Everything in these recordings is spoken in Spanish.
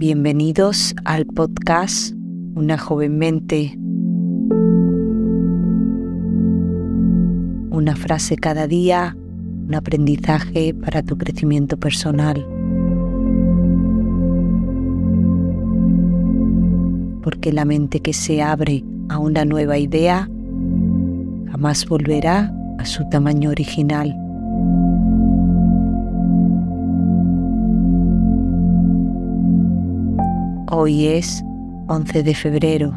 Bienvenidos al podcast Una joven mente. Una frase cada día, un aprendizaje para tu crecimiento personal. Porque la mente que se abre a una nueva idea jamás volverá a su tamaño original. Hoy es 11 de febrero.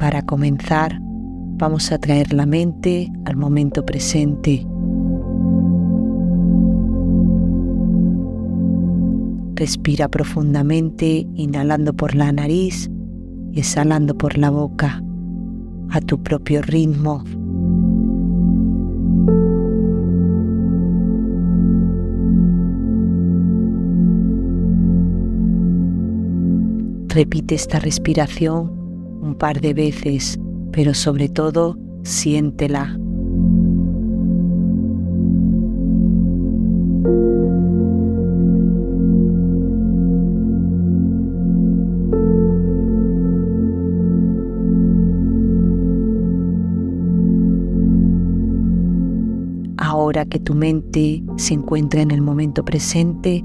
Para comenzar, vamos a traer la mente al momento presente. Respira profundamente, inhalando por la nariz y exhalando por la boca, a tu propio ritmo. Repite esta respiración un par de veces, pero sobre todo siéntela. Ahora que tu mente se encuentra en el momento presente,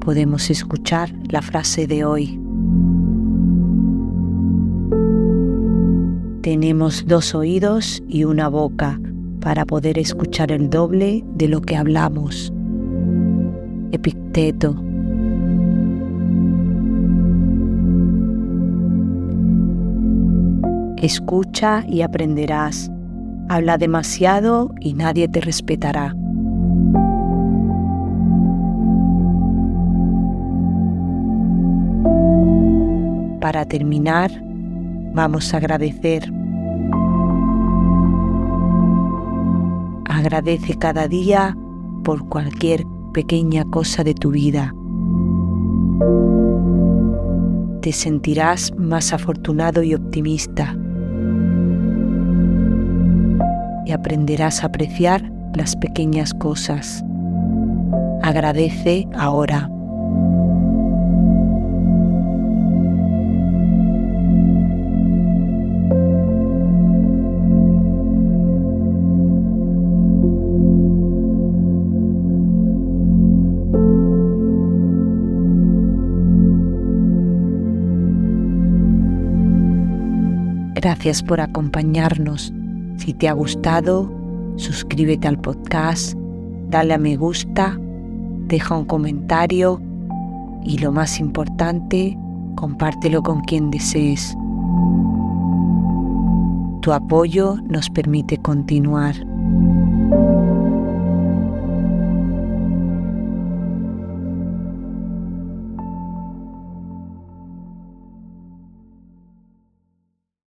podemos escuchar la frase de hoy. Tenemos dos oídos y una boca para poder escuchar el doble de lo que hablamos. Epicteto. Escucha y aprenderás. Habla demasiado y nadie te respetará. Para terminar, Vamos a agradecer. Agradece cada día por cualquier pequeña cosa de tu vida. Te sentirás más afortunado y optimista. Y aprenderás a apreciar las pequeñas cosas. Agradece ahora. Gracias por acompañarnos. Si te ha gustado, suscríbete al podcast, dale a me gusta, deja un comentario y lo más importante, compártelo con quien desees. Tu apoyo nos permite continuar.